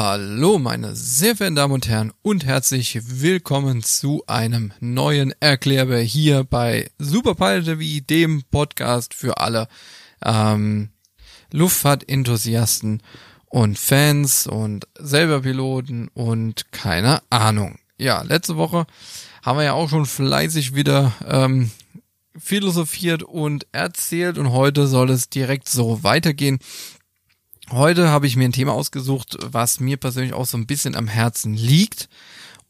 Hallo, meine sehr verehrten Damen und Herren und herzlich willkommen zu einem neuen Erklärbär hier bei Superpilot wie dem Podcast für alle ähm, Luftfahrtenthusiasten und Fans und selber Piloten und keine Ahnung. Ja, letzte Woche haben wir ja auch schon fleißig wieder ähm, philosophiert und erzählt und heute soll es direkt so weitergehen. Heute habe ich mir ein Thema ausgesucht, was mir persönlich auch so ein bisschen am Herzen liegt.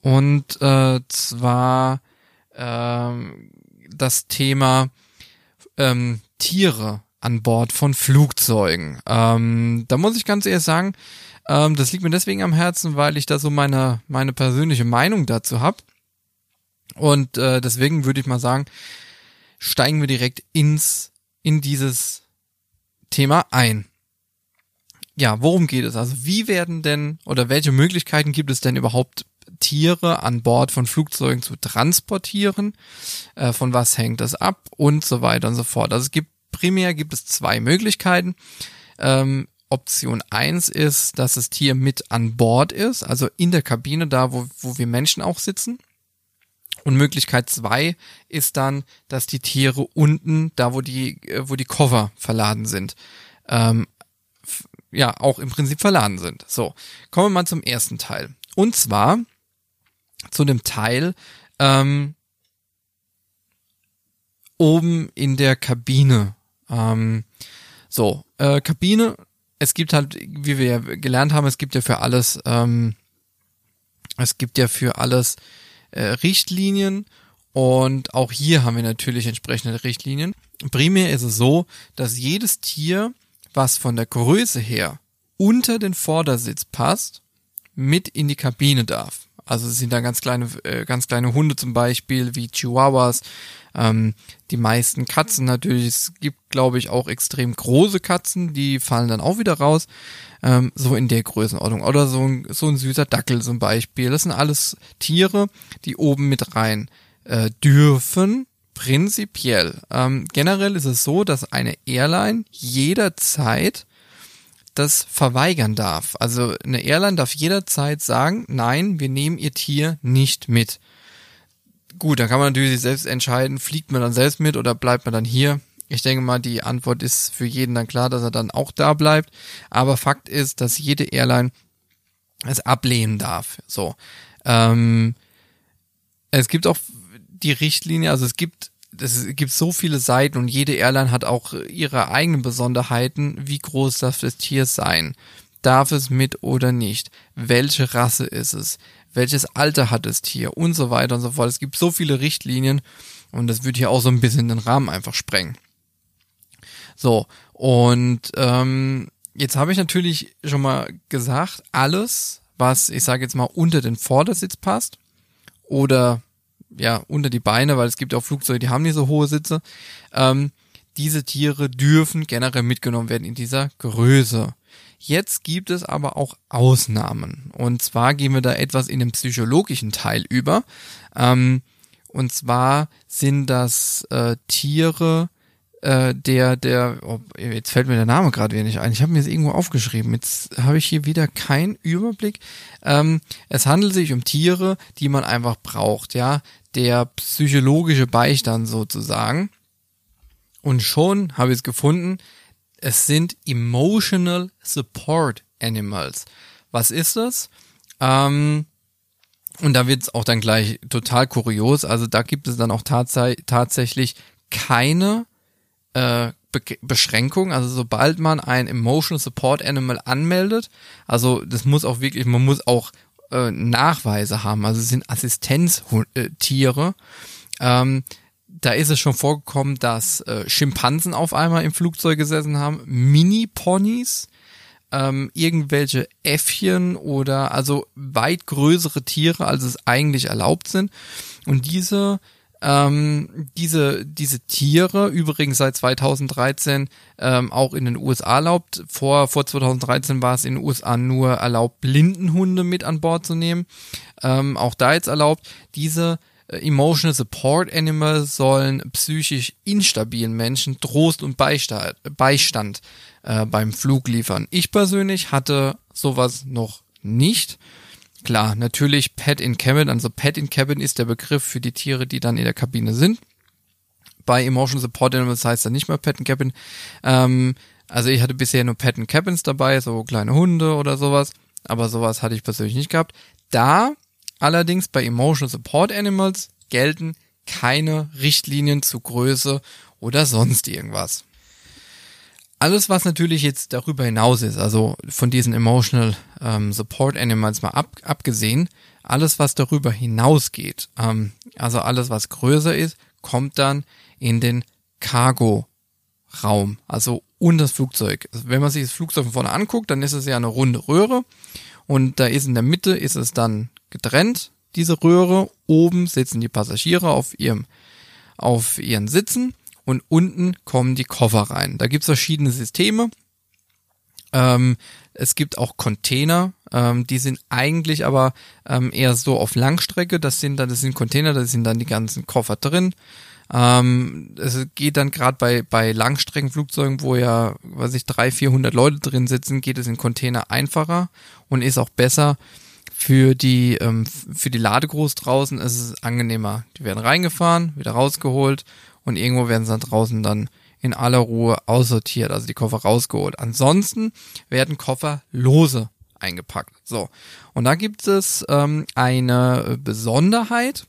Und äh, zwar ähm, das Thema ähm, Tiere an Bord von Flugzeugen. Ähm, da muss ich ganz ehrlich sagen, ähm, das liegt mir deswegen am Herzen, weil ich da so meine, meine persönliche Meinung dazu habe. Und äh, deswegen würde ich mal sagen, steigen wir direkt ins, in dieses Thema ein ja, worum geht es? Also wie werden denn oder welche Möglichkeiten gibt es denn überhaupt Tiere an Bord von Flugzeugen zu transportieren? Äh, von was hängt das ab? Und so weiter und so fort. Also es gibt primär gibt es zwei Möglichkeiten. Ähm, Option eins ist, dass das Tier mit an Bord ist, also in der Kabine, da wo, wo wir Menschen auch sitzen. Und Möglichkeit zwei ist dann, dass die Tiere unten, da wo die, äh, wo die Cover verladen sind, ähm, ja auch im Prinzip verladen sind. So, kommen wir mal zum ersten Teil. Und zwar zu dem Teil ähm, oben in der Kabine. Ähm, so, äh, Kabine, es gibt halt, wie wir ja gelernt haben, es gibt ja für alles, ähm, es gibt ja für alles äh, Richtlinien und auch hier haben wir natürlich entsprechende Richtlinien. Primär ist es so, dass jedes Tier was von der Größe her unter den Vordersitz passt, mit in die Kabine darf. Also es sind da ganz kleine, äh, ganz kleine Hunde zum Beispiel, wie Chihuahuas, ähm, die meisten Katzen natürlich. Es gibt, glaube ich, auch extrem große Katzen, die fallen dann auch wieder raus. Ähm, so in der Größenordnung. Oder so ein, so ein süßer Dackel zum Beispiel. Das sind alles Tiere, die oben mit rein äh, dürfen, prinzipiell. Ähm, generell ist es so, dass eine Airline jederzeit das verweigern darf. Also eine Airline darf jederzeit sagen, nein, wir nehmen ihr Tier nicht mit. Gut, da kann man natürlich selbst entscheiden, fliegt man dann selbst mit oder bleibt man dann hier. Ich denke mal, die Antwort ist für jeden dann klar, dass er dann auch da bleibt. Aber Fakt ist, dass jede Airline es ablehnen darf. So. Ähm, es gibt auch die Richtlinie, also es gibt es gibt so viele Seiten und jede Airline hat auch ihre eigenen Besonderheiten. Wie groß darf das Tier sein? Darf es mit oder nicht? Welche Rasse ist es? Welches Alter hat das Tier? Und so weiter und so fort. Es gibt so viele Richtlinien und das würde hier auch so ein bisschen den Rahmen einfach sprengen. So, und ähm, jetzt habe ich natürlich schon mal gesagt, alles, was ich sage jetzt mal unter den Vordersitz passt oder ja, unter die Beine, weil es gibt auch Flugzeuge, die haben nicht so hohe Sitze. Ähm, diese Tiere dürfen generell mitgenommen werden in dieser Größe. Jetzt gibt es aber auch Ausnahmen. Und zwar gehen wir da etwas in den psychologischen Teil über. Ähm, und zwar sind das äh, Tiere, äh, der, der, oh, jetzt fällt mir der Name gerade nicht ein. Ich habe mir das irgendwo aufgeschrieben. Jetzt habe ich hier wieder keinen Überblick. Ähm, es handelt sich um Tiere, die man einfach braucht, ja. Der psychologische Beistand sozusagen. Und schon habe ich es gefunden. Es sind Emotional Support Animals. Was ist das? Ähm, und da wird es auch dann gleich total kurios. Also da gibt es dann auch tats tatsächlich keine äh, Be Beschränkung. Also sobald man ein Emotional Support Animal anmeldet, also das muss auch wirklich, man muss auch äh, Nachweise haben. Also es sind Assistenztiere. Ähm, da ist es schon vorgekommen, dass äh, Schimpansen auf einmal im Flugzeug gesessen haben, Mini-Ponys, ähm, irgendwelche Äffchen oder also weit größere Tiere, als es eigentlich erlaubt sind. Und diese ähm, diese, diese Tiere, übrigens seit 2013 ähm, auch in den USA erlaubt. Vor, vor 2013 war es in den USA nur erlaubt, Blindenhunde mit an Bord zu nehmen. Ähm, auch da jetzt erlaubt. Diese äh, Emotional Support Animals sollen psychisch instabilen Menschen Trost und Beistand, Beistand äh, beim Flug liefern. Ich persönlich hatte sowas noch nicht. Klar, natürlich Pet in Cabin, also Pet in Cabin ist der Begriff für die Tiere, die dann in der Kabine sind. Bei Emotion Support Animals heißt er nicht mehr Pet in Cabin. Ähm, also ich hatte bisher nur Pet in Cabins dabei, so kleine Hunde oder sowas, aber sowas hatte ich persönlich nicht gehabt. Da allerdings bei Emotional Support Animals gelten keine Richtlinien zu Größe oder sonst irgendwas. Alles, was natürlich jetzt darüber hinaus ist, also von diesen Emotional ähm, Support Animals mal ab, abgesehen, alles, was darüber hinausgeht, ähm, also alles, was größer ist, kommt dann in den Cargo-Raum, also unter das Flugzeug. Also wenn man sich das Flugzeug von vorne anguckt, dann ist es ja eine runde Röhre und da ist in der Mitte ist es dann getrennt, diese Röhre. Oben sitzen die Passagiere auf ihrem, auf ihren Sitzen und unten kommen die Koffer rein. Da gibt's verschiedene Systeme. Ähm, es gibt auch Container, ähm, die sind eigentlich aber ähm, eher so auf Langstrecke. Das sind dann, das sind Container, da sind dann die ganzen Koffer drin. Ähm, es geht dann gerade bei bei Langstreckenflugzeugen, wo ja, weiß ich, drei, vierhundert Leute drin sitzen, geht es in Container einfacher und ist auch besser für die ähm, für die Ladegruß draußen. Ist es angenehmer. Die werden reingefahren, wieder rausgeholt und irgendwo werden sie dann draußen dann in aller Ruhe aussortiert, also die Koffer rausgeholt. Ansonsten werden Koffer lose eingepackt. So, und da gibt es ähm, eine Besonderheit,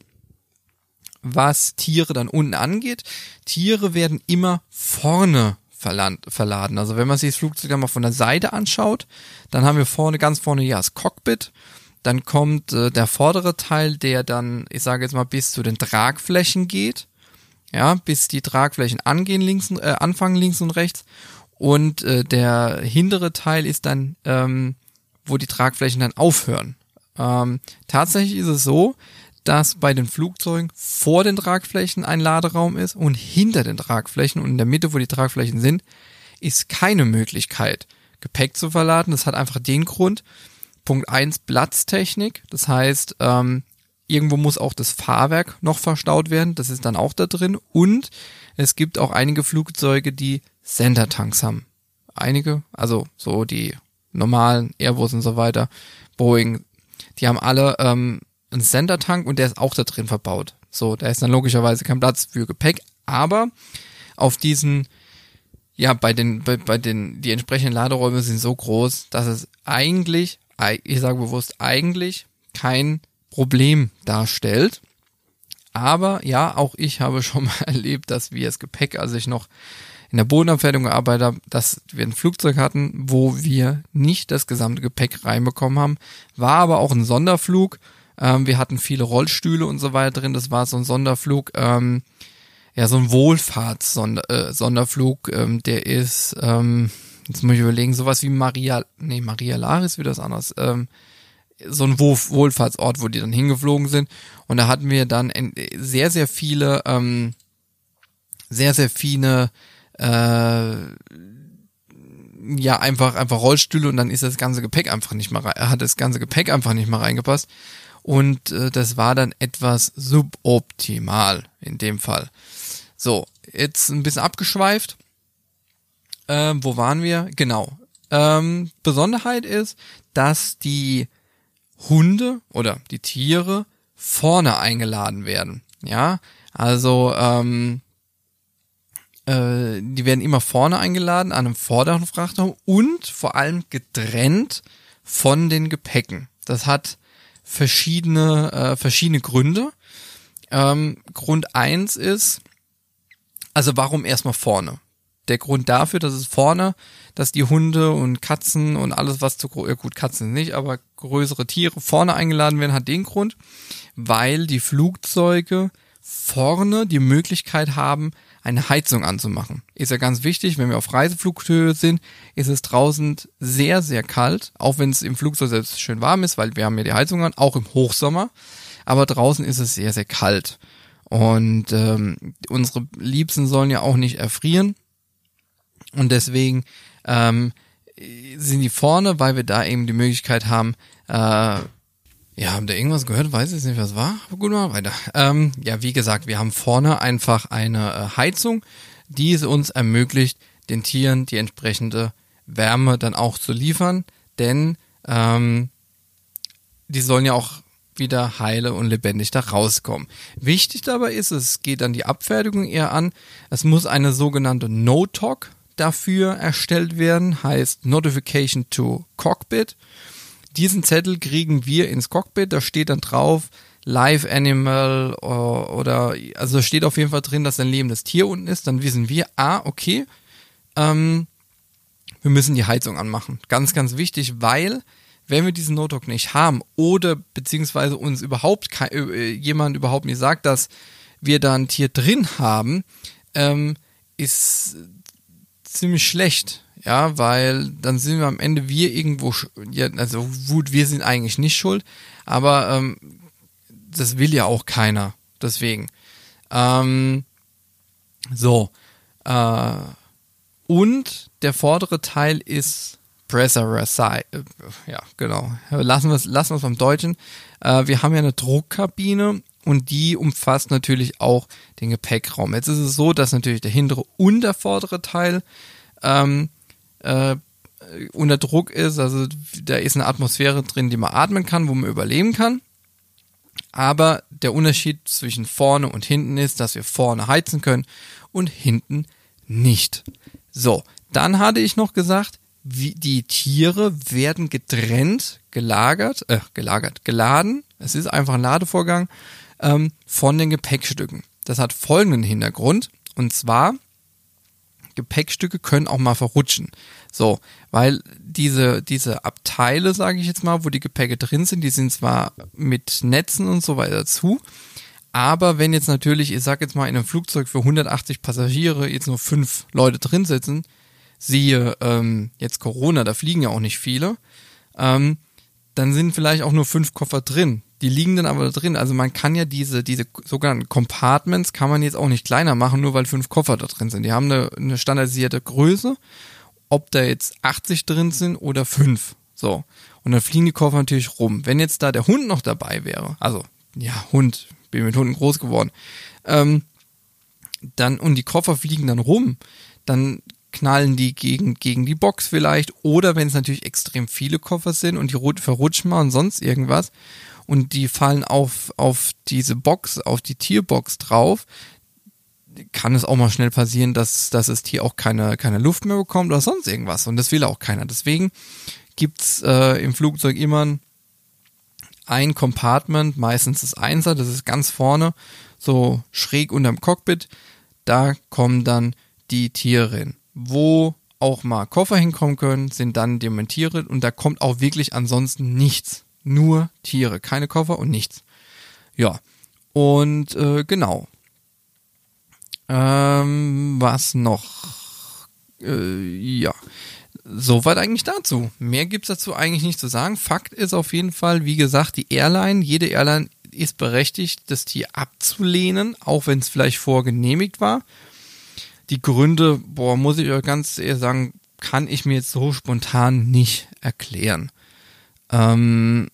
was Tiere dann unten angeht. Tiere werden immer vorne verladen. Also wenn man sich das Flugzeug dann mal von der Seite anschaut, dann haben wir vorne, ganz vorne ja das Cockpit. Dann kommt äh, der vordere Teil, der dann, ich sage jetzt mal, bis zu den Tragflächen geht ja, bis die Tragflächen angehen links, äh, anfangen links und rechts und äh, der hintere Teil ist dann, ähm, wo die Tragflächen dann aufhören. Ähm, tatsächlich ist es so, dass bei den Flugzeugen vor den Tragflächen ein Laderaum ist und hinter den Tragflächen und in der Mitte, wo die Tragflächen sind, ist keine Möglichkeit, Gepäck zu verladen. Das hat einfach den Grund, Punkt eins Platztechnik. Das heißt, ähm, Irgendwo muss auch das Fahrwerk noch verstaut werden, das ist dann auch da drin. Und es gibt auch einige Flugzeuge, die Center-Tanks haben. Einige, also so die normalen Airbus und so weiter, Boeing, die haben alle ähm, einen Center-Tank und der ist auch da drin verbaut. So, da ist dann logischerweise kein Platz für Gepäck, aber auf diesen ja, bei den, bei, bei den, die entsprechenden Laderäume sind so groß, dass es eigentlich, ich sage bewusst eigentlich, kein Problem darstellt. Aber ja, auch ich habe schon mal erlebt, dass wir das Gepäck, als ich noch in der Bodenabfertigung gearbeitet habe, dass wir ein Flugzeug hatten, wo wir nicht das gesamte Gepäck reinbekommen haben. War aber auch ein Sonderflug. Ähm, wir hatten viele Rollstühle und so weiter drin. Das war so ein Sonderflug, ähm, ja, so ein Wohlfahrts-Sonderflug. Äh, ähm, der ist, ähm, jetzt muss ich überlegen, sowas wie Maria, nee, Maria Laris, wie das anders. Ähm, so ein Wohlfahrtsort, wo die dann hingeflogen sind. Und da hatten wir dann sehr, sehr viele, ähm, sehr, sehr viele, äh, ja, einfach, einfach Rollstühle und dann ist das ganze Gepäck einfach nicht mehr rein, hat das ganze Gepäck einfach nicht mehr reingepasst. Und äh, das war dann etwas suboptimal in dem Fall. So, jetzt ein bisschen abgeschweift. Ähm, wo waren wir? Genau. Ähm, Besonderheit ist, dass die Hunde oder die Tiere vorne eingeladen werden. Ja, also ähm, äh, die werden immer vorne eingeladen an einem vorderen Frachtraum und vor allem getrennt von den Gepäcken. Das hat verschiedene äh, verschiedene Gründe. Ähm, Grund eins ist, also warum erstmal vorne? Der Grund dafür, dass es vorne dass die Hunde und Katzen und alles, was zu ja gut, Katzen nicht, aber größere Tiere vorne eingeladen werden, hat den Grund, weil die Flugzeuge vorne die Möglichkeit haben, eine Heizung anzumachen. Ist ja ganz wichtig, wenn wir auf Reiseflughöhe sind, ist es draußen sehr, sehr kalt, auch wenn es im Flugzeug selbst schön warm ist, weil wir haben ja die Heizung an, auch im Hochsommer, aber draußen ist es sehr, sehr kalt. Und ähm, unsere Liebsten sollen ja auch nicht erfrieren. Und deswegen ähm, sind die vorne, weil wir da eben die Möglichkeit haben, äh, ja, haben da irgendwas gehört? Weiß ich nicht, was war. Aber gut, mal weiter. Ähm, ja, wie gesagt, wir haben vorne einfach eine äh, Heizung, die es uns ermöglicht, den Tieren die entsprechende Wärme dann auch zu liefern. Denn ähm, die sollen ja auch wieder heile und lebendig da rauskommen. Wichtig dabei ist, es geht dann die Abfertigung eher an, es muss eine sogenannte No-Talk dafür erstellt werden, heißt Notification to Cockpit. Diesen Zettel kriegen wir ins Cockpit, da steht dann drauf Live Animal oder, also steht auf jeden Fall drin, dass ein lebendes Tier unten ist, dann wissen wir, ah, okay, ähm, wir müssen die Heizung anmachen. Ganz, ganz wichtig, weil wenn wir diesen Notebook nicht haben oder beziehungsweise uns überhaupt äh, jemand überhaupt nicht sagt, dass wir da ein Tier drin haben, ähm, ist ziemlich schlecht. Ja, weil dann sind wir am Ende wir irgendwo, ja, also gut, wir sind eigentlich nicht schuld, aber ähm, das will ja auch keiner. Deswegen. Ähm, so. Äh, und der vordere Teil ist Pressurized. Äh, ja, genau. Lassen wir es lassen beim Deutschen. Äh, wir haben ja eine Druckkabine und die umfasst natürlich auch den Gepäckraum. Jetzt ist es so, dass natürlich der hintere und der vordere Teil ähm, äh, unter Druck ist. Also da ist eine Atmosphäre drin, die man atmen kann, wo man überleben kann. Aber der Unterschied zwischen vorne und hinten ist, dass wir vorne heizen können und hinten nicht. So, dann hatte ich noch gesagt, wie die Tiere werden getrennt, gelagert, äh, gelagert, geladen. Es ist einfach ein Ladevorgang ähm, von den Gepäckstücken. Das hat folgenden Hintergrund. Und zwar, Gepäckstücke können auch mal verrutschen. So, weil diese, diese Abteile, sage ich jetzt mal, wo die Gepäcke drin sind, die sind zwar mit Netzen und so weiter zu, aber wenn jetzt natürlich, ich sag jetzt mal, in einem Flugzeug für 180 Passagiere jetzt nur fünf Leute drin sitzen, siehe ähm, jetzt Corona, da fliegen ja auch nicht viele, ähm, dann sind vielleicht auch nur fünf Koffer drin. Die liegen dann aber da drin. Also man kann ja diese, diese sogenannten Compartments kann man jetzt auch nicht kleiner machen, nur weil fünf Koffer da drin sind. Die haben eine, eine standardisierte Größe, ob da jetzt 80 drin sind oder fünf. So. Und dann fliegen die Koffer natürlich rum. Wenn jetzt da der Hund noch dabei wäre, also, ja, Hund, bin mit Hunden groß geworden, ähm, dann, und die Koffer fliegen dann rum, dann knallen die gegen, gegen die Box vielleicht. Oder wenn es natürlich extrem viele Koffer sind und die verrutschen mal und sonst irgendwas und die fallen auf, auf diese Box, auf die Tierbox drauf, kann es auch mal schnell passieren, dass, dass das Tier auch keine, keine Luft mehr bekommt oder sonst irgendwas. Und das will auch keiner. Deswegen gibt's äh, im Flugzeug immer ein Compartment, meistens das Einser, das ist ganz vorne, so schräg unterm Cockpit. Da kommen dann die Tiere hin wo auch mal Koffer hinkommen können, sind dann Dementiere und da kommt auch wirklich ansonsten nichts. Nur Tiere, keine Koffer und nichts. Ja, und äh, genau. Ähm, was noch? Äh, ja, soweit eigentlich dazu. Mehr gibt's dazu eigentlich nicht zu sagen. Fakt ist auf jeden Fall, wie gesagt, die Airline, jede Airline ist berechtigt, das Tier abzulehnen, auch wenn es vielleicht vorgenehmigt war. Die Gründe, boah, muss ich euch ganz ehrlich sagen, kann ich mir jetzt so spontan nicht erklären. Ähm,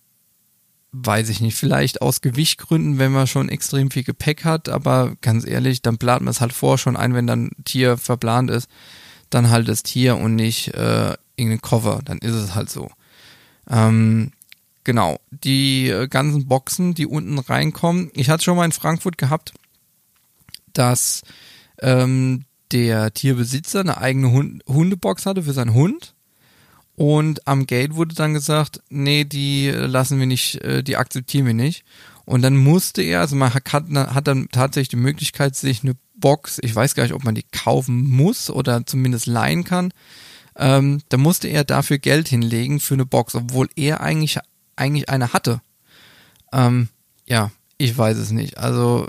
weiß ich nicht, vielleicht aus Gewichtgründen, wenn man schon extrem viel Gepäck hat, aber ganz ehrlich, dann plant man es halt vor schon ein, wenn dann Tier verplant ist, dann halt das Tier und nicht äh, irgendein Cover, dann ist es halt so. Ähm, genau, die äh, ganzen Boxen, die unten reinkommen, ich hatte schon mal in Frankfurt gehabt, dass ähm, der Tierbesitzer eine eigene Hund Hundebox hatte für seinen Hund. Und am Gate wurde dann gesagt, nee, die lassen wir nicht, äh, die akzeptieren wir nicht. Und dann musste er, also man hat, hat dann tatsächlich die Möglichkeit, sich eine Box, ich weiß gar nicht, ob man die kaufen muss oder zumindest leihen kann. Ähm, da musste er dafür Geld hinlegen für eine Box, obwohl er eigentlich, eigentlich eine hatte. Ähm, ja, ich weiß es nicht. Also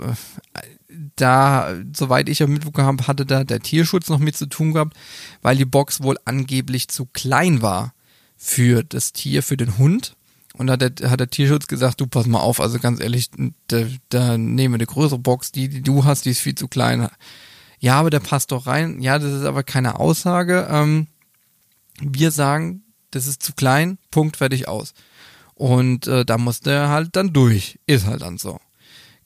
da, soweit ich ja mitbekommen habe, hatte da der Tierschutz noch mit zu tun gehabt, weil die Box wohl angeblich zu klein war für das Tier, für den Hund. Und da hat der, hat der Tierschutz gesagt, du pass mal auf, also ganz ehrlich, da, da nehmen wir eine größere Box, die, die du hast, die ist viel zu klein. Ja, aber der passt doch rein. Ja, das ist aber keine Aussage. Ähm, wir sagen, das ist zu klein, Punkt, fertig aus. Und äh, da musste er halt dann durch. Ist halt dann so.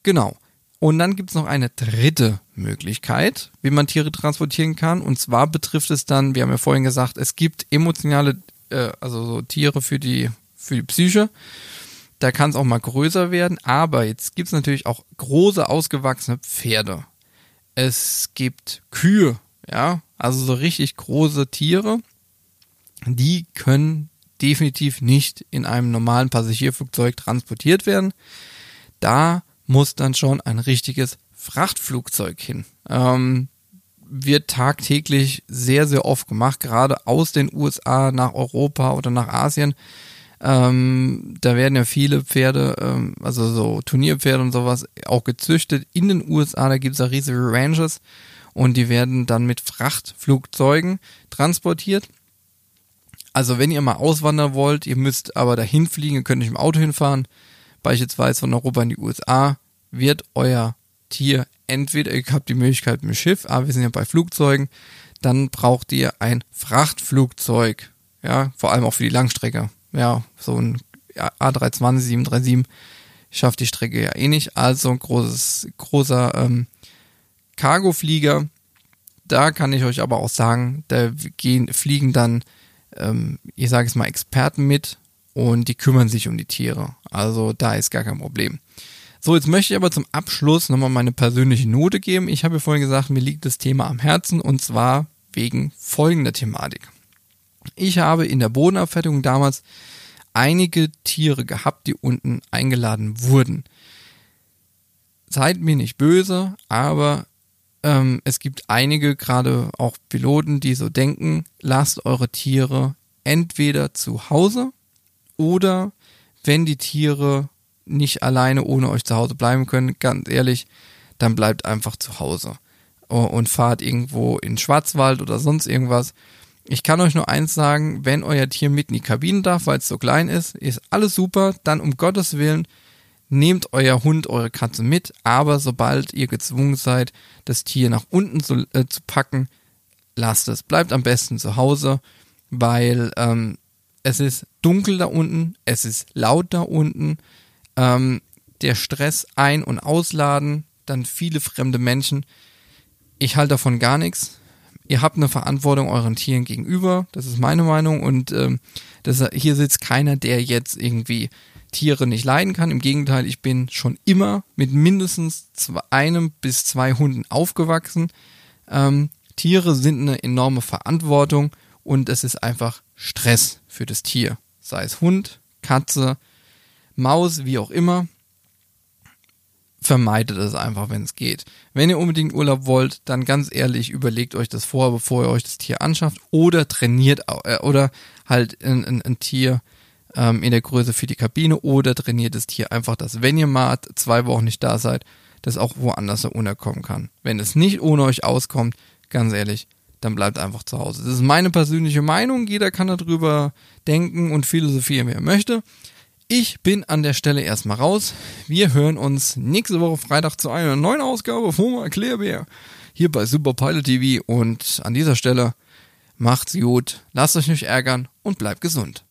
Genau. Und dann gibt's noch eine dritte Möglichkeit, wie man Tiere transportieren kann. Und zwar betrifft es dann, wir haben ja vorhin gesagt, es gibt emotionale, äh, also so Tiere für die, für die Psyche. da kann es auch mal größer werden, aber jetzt gibt's natürlich auch große, ausgewachsene Pferde. Es gibt Kühe, ja, also so richtig große Tiere, die können definitiv nicht in einem normalen Passagierflugzeug transportiert werden. Da muss dann schon ein richtiges Frachtflugzeug hin. Ähm, wird tagtäglich sehr, sehr oft gemacht, gerade aus den USA nach Europa oder nach Asien. Ähm, da werden ja viele Pferde, ähm, also so Turnierpferde und sowas, auch gezüchtet in den USA. Da gibt es ja riesige Ranches und die werden dann mit Frachtflugzeugen transportiert. Also wenn ihr mal auswandern wollt, ihr müsst aber dahin fliegen, ihr könnt nicht im Auto hinfahren, beispielsweise von Europa in die USA, wird euer Tier entweder, ihr habt die Möglichkeit mit dem Schiff, aber wir sind ja bei Flugzeugen, dann braucht ihr ein Frachtflugzeug, ja, vor allem auch für die Langstrecke. Ja, so ein A320, 737 schafft die Strecke ja eh nicht, also ein großes, großer ähm, Cargoflieger. Da kann ich euch aber auch sagen, da gehen, fliegen dann, ähm, ich sage es mal, Experten mit und die kümmern sich um die Tiere. Also da ist gar kein Problem. So, jetzt möchte ich aber zum Abschluss nochmal meine persönliche Note geben. Ich habe ja vorhin gesagt, mir liegt das Thema am Herzen und zwar wegen folgender Thematik. Ich habe in der Bodenabfertigung damals einige Tiere gehabt, die unten eingeladen wurden. Seid mir nicht böse, aber ähm, es gibt einige, gerade auch Piloten, die so denken, lasst eure Tiere entweder zu Hause oder wenn die Tiere nicht alleine ohne euch zu Hause bleiben können, ganz ehrlich, dann bleibt einfach zu Hause und fahrt irgendwo in Schwarzwald oder sonst irgendwas. Ich kann euch nur eins sagen, wenn euer Tier mit in die Kabine darf, weil es so klein ist, ist alles super, dann um Gottes Willen nehmt euer Hund, eure Katze mit, aber sobald ihr gezwungen seid, das Tier nach unten zu, äh, zu packen, lasst es. Bleibt am besten zu Hause, weil ähm, es ist dunkel da unten, es ist laut da unten, ähm, der Stress ein- und ausladen, dann viele fremde Menschen. Ich halte davon gar nichts. Ihr habt eine Verantwortung euren Tieren gegenüber, das ist meine Meinung und ähm, das, hier sitzt keiner, der jetzt irgendwie Tiere nicht leiden kann. Im Gegenteil, ich bin schon immer mit mindestens zwei, einem bis zwei Hunden aufgewachsen. Ähm, Tiere sind eine enorme Verantwortung und es ist einfach Stress für das Tier. Sei es Hund, Katze, Maus, wie auch immer. Vermeidet es einfach, wenn es geht. Wenn ihr unbedingt Urlaub wollt, dann ganz ehrlich überlegt euch das vor, bevor ihr euch das Tier anschafft oder trainiert äh, oder halt ein, ein, ein Tier ähm, in der Größe für die Kabine oder trainiert das Tier einfach, dass wenn ihr mal zwei Wochen nicht da seid, das auch woanders unterkommen kann. Wenn es nicht ohne euch auskommt, ganz ehrlich, dann bleibt einfach zu Hause. Das ist meine persönliche Meinung. Jeder kann darüber denken und philosophieren, wie er möchte. Ich bin an der Stelle erstmal raus. Wir hören uns nächste Woche Freitag zu einer neuen Ausgabe von Erklärbär hier bei Super Pilot TV und an dieser Stelle macht's gut, lasst euch nicht ärgern und bleibt gesund.